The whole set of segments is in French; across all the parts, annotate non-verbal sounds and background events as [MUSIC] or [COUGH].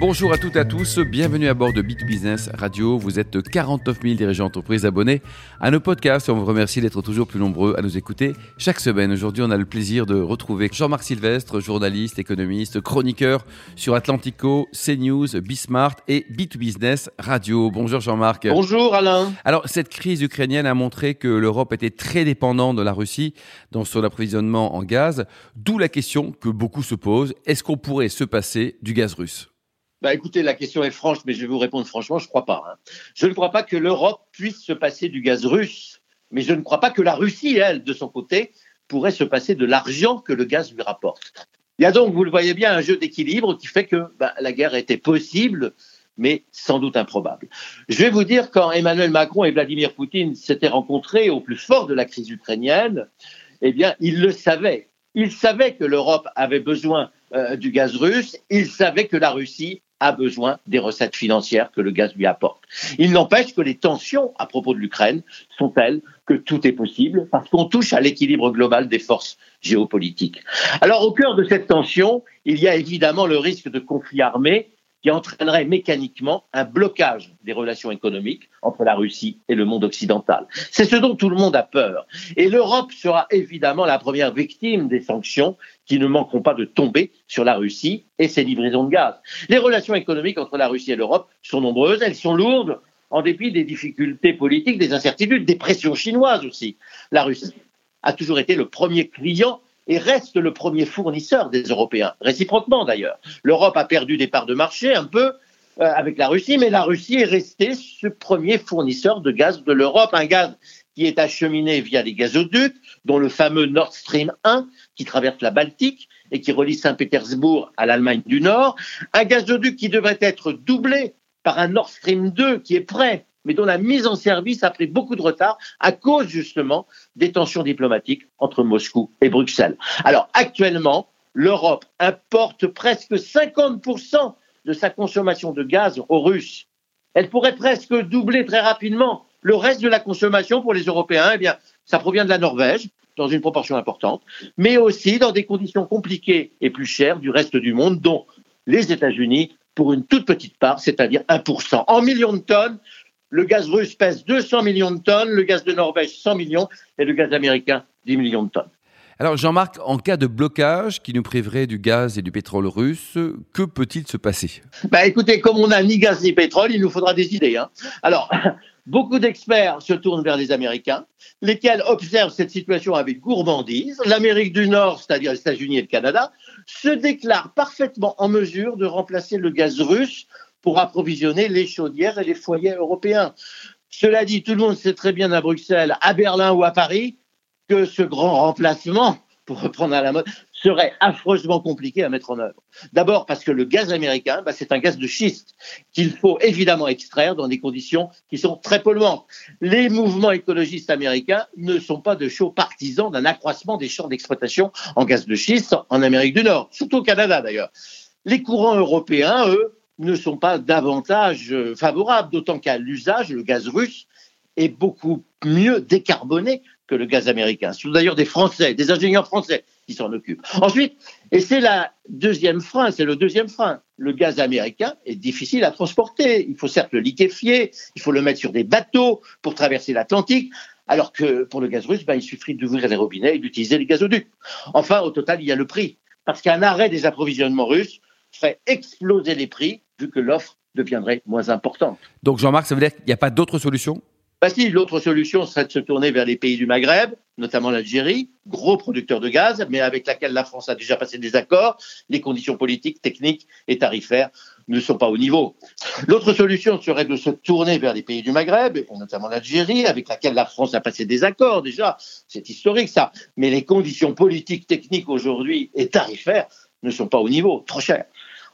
Bonjour à toutes et à tous, bienvenue à bord de Bit Business Radio. Vous êtes 49 000 dirigeants d'entreprise abonnés à nos podcasts et on vous remercie d'être toujours plus nombreux à nous écouter chaque semaine. Aujourd'hui, on a le plaisir de retrouver Jean-Marc Sylvestre, journaliste, économiste, chroniqueur sur Atlantico, CNews, Bismart et Bit Business Radio. Bonjour Jean-Marc. Bonjour Alain. Alors, cette crise ukrainienne a montré que l'Europe était très dépendante de la Russie dans son approvisionnement en gaz, d'où la question que beaucoup se posent, est-ce qu'on pourrait se passer du gaz russe? Bah, écoutez, la question est franche, mais je vais vous répondre franchement, je ne crois pas. Hein. Je ne crois pas que l'Europe puisse se passer du gaz russe, mais je ne crois pas que la Russie, elle, de son côté, pourrait se passer de l'argent que le gaz lui rapporte. Il y a donc, vous le voyez bien, un jeu d'équilibre qui fait que bah, la guerre était possible, mais sans doute improbable. Je vais vous dire, quand Emmanuel Macron et Vladimir Poutine s'étaient rencontrés au plus fort de la crise ukrainienne, eh bien, ils le savaient. Ils savaient que l'Europe avait besoin euh, du gaz russe, ils savaient que la Russie a besoin des recettes financières que le gaz lui apporte. Il n'empêche que les tensions à propos de l'Ukraine sont telles que tout est possible parce qu'on touche à l'équilibre global des forces géopolitiques. Alors au cœur de cette tension, il y a évidemment le risque de conflit armé qui entraînerait mécaniquement un blocage des relations économiques entre la Russie et le monde occidental. C'est ce dont tout le monde a peur. Et l'Europe sera évidemment la première victime des sanctions qui ne manqueront pas de tomber sur la Russie et ses livraisons de gaz. Les relations économiques entre la Russie et l'Europe sont nombreuses, elles sont lourdes en dépit des difficultés politiques, des incertitudes, des pressions chinoises aussi. La Russie a toujours été le premier client et reste le premier fournisseur des Européens, réciproquement d'ailleurs. L'Europe a perdu des parts de marché un peu euh, avec la Russie, mais la Russie est restée ce premier fournisseur de gaz de l'Europe, un gaz qui est acheminé via les gazoducs, dont le fameux Nord Stream 1, qui traverse la Baltique et qui relie Saint-Pétersbourg à l'Allemagne du Nord, un gazoduc qui devrait être doublé par un Nord Stream 2 qui est prêt mais dont la mise en service a pris beaucoup de retard à cause justement des tensions diplomatiques entre Moscou et Bruxelles. Alors actuellement, l'Europe importe presque 50% de sa consommation de gaz aux Russes. Elle pourrait presque doubler très rapidement. Le reste de la consommation pour les Européens, eh bien, ça provient de la Norvège, dans une proportion importante, mais aussi dans des conditions compliquées et plus chères du reste du monde, dont les États-Unis pour une toute petite part, c'est-à-dire 1%. En millions de tonnes, le gaz russe pèse 200 millions de tonnes, le gaz de Norvège 100 millions et le gaz américain 10 millions de tonnes. Alors Jean-Marc, en cas de blocage qui nous priverait du gaz et du pétrole russe, que peut-il se passer? Bah, Écoutez, comme on n'a ni gaz ni pétrole, il nous faudra des idées. Hein. Alors, [LAUGHS] beaucoup d'experts se tournent vers les Américains, lesquels observent cette situation avec gourmandise. L'Amérique du Nord, c'est-à-dire les États-Unis et le Canada, se déclarent parfaitement en mesure de remplacer le gaz russe pour approvisionner les chaudières et les foyers européens. Cela dit, tout le monde sait très bien à Bruxelles, à Berlin ou à Paris que ce grand remplacement, pour reprendre à la mode, serait affreusement compliqué à mettre en œuvre. D'abord parce que le gaz américain, bah, c'est un gaz de schiste qu'il faut évidemment extraire dans des conditions qui sont très polluantes. Les mouvements écologistes américains ne sont pas de chauds partisans d'un accroissement des champs d'exploitation en gaz de schiste en Amérique du Nord, surtout au Canada d'ailleurs. Les courants européens, eux, ne sont pas davantage euh, favorables, d'autant qu'à l'usage, le gaz russe est beaucoup mieux décarboné que le gaz américain. Ce sont d'ailleurs des Français, des ingénieurs français qui s'en occupent. Ensuite, et c'est la deuxième frein, c'est le deuxième frein, le gaz américain est difficile à transporter. Il faut certes le liquéfier, il faut le mettre sur des bateaux pour traverser l'Atlantique, alors que pour le gaz russe, ben, il suffit d'ouvrir les robinets et d'utiliser les gazoducs. Enfin, au total, il y a le prix, parce qu'un arrêt des approvisionnements russes ferait exploser les prix vu que l'offre deviendrait moins importante. Donc Jean-Marc, ça veut dire qu'il n'y a pas d'autre solution bah si, l'autre solution serait de se tourner vers les pays du Maghreb, notamment l'Algérie, gros producteur de gaz, mais avec laquelle la France a déjà passé des accords. Les conditions politiques, techniques et tarifaires ne sont pas au niveau. L'autre solution serait de se tourner vers les pays du Maghreb, notamment l'Algérie, avec laquelle la France a passé des accords déjà. C'est historique ça. Mais les conditions politiques, techniques aujourd'hui et tarifaires ne sont pas au niveau, trop cher.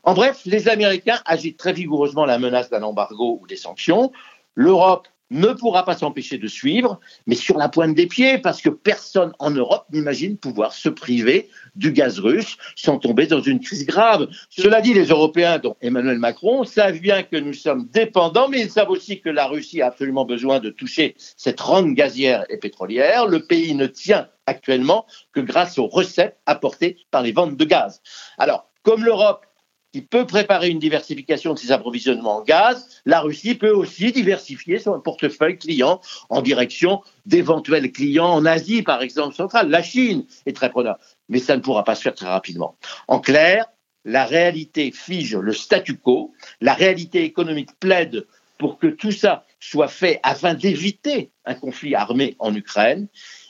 En bref, les Américains agitent très vigoureusement la menace d'un embargo ou des sanctions. L'Europe ne pourra pas s'empêcher de suivre, mais sur la pointe des pieds, parce que personne en Europe n'imagine pouvoir se priver du gaz russe sans tomber dans une crise grave. Cela dit, les Européens, dont Emmanuel Macron, savent bien que nous sommes dépendants, mais ils savent aussi que la Russie a absolument besoin de toucher cette rente gazière et pétrolière. Le pays ne tient actuellement que grâce aux recettes apportées par les ventes de gaz. Alors, comme l'Europe qui peut préparer une diversification de ses approvisionnements en gaz, la Russie peut aussi diversifier son portefeuille client en direction d'éventuels clients en Asie, par exemple, centrale. La Chine est très preneur, mais ça ne pourra pas se faire très rapidement. En clair, la réalité fige le statu quo, la réalité économique plaide pour que tout ça soit fait afin d'éviter un conflit armé en Ukraine.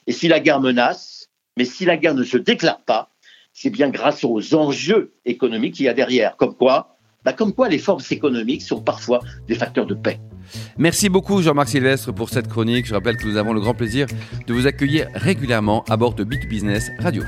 Et si la guerre menace, mais si la guerre ne se déclare pas, c'est bien grâce aux enjeux économiques qu'il y a derrière. Comme quoi, bah comme quoi les forces économiques sont parfois des facteurs de paix. Merci beaucoup Jean-Marc Sylvestre pour cette chronique. Je rappelle que nous avons le grand plaisir de vous accueillir régulièrement à bord de Bit Business Radio.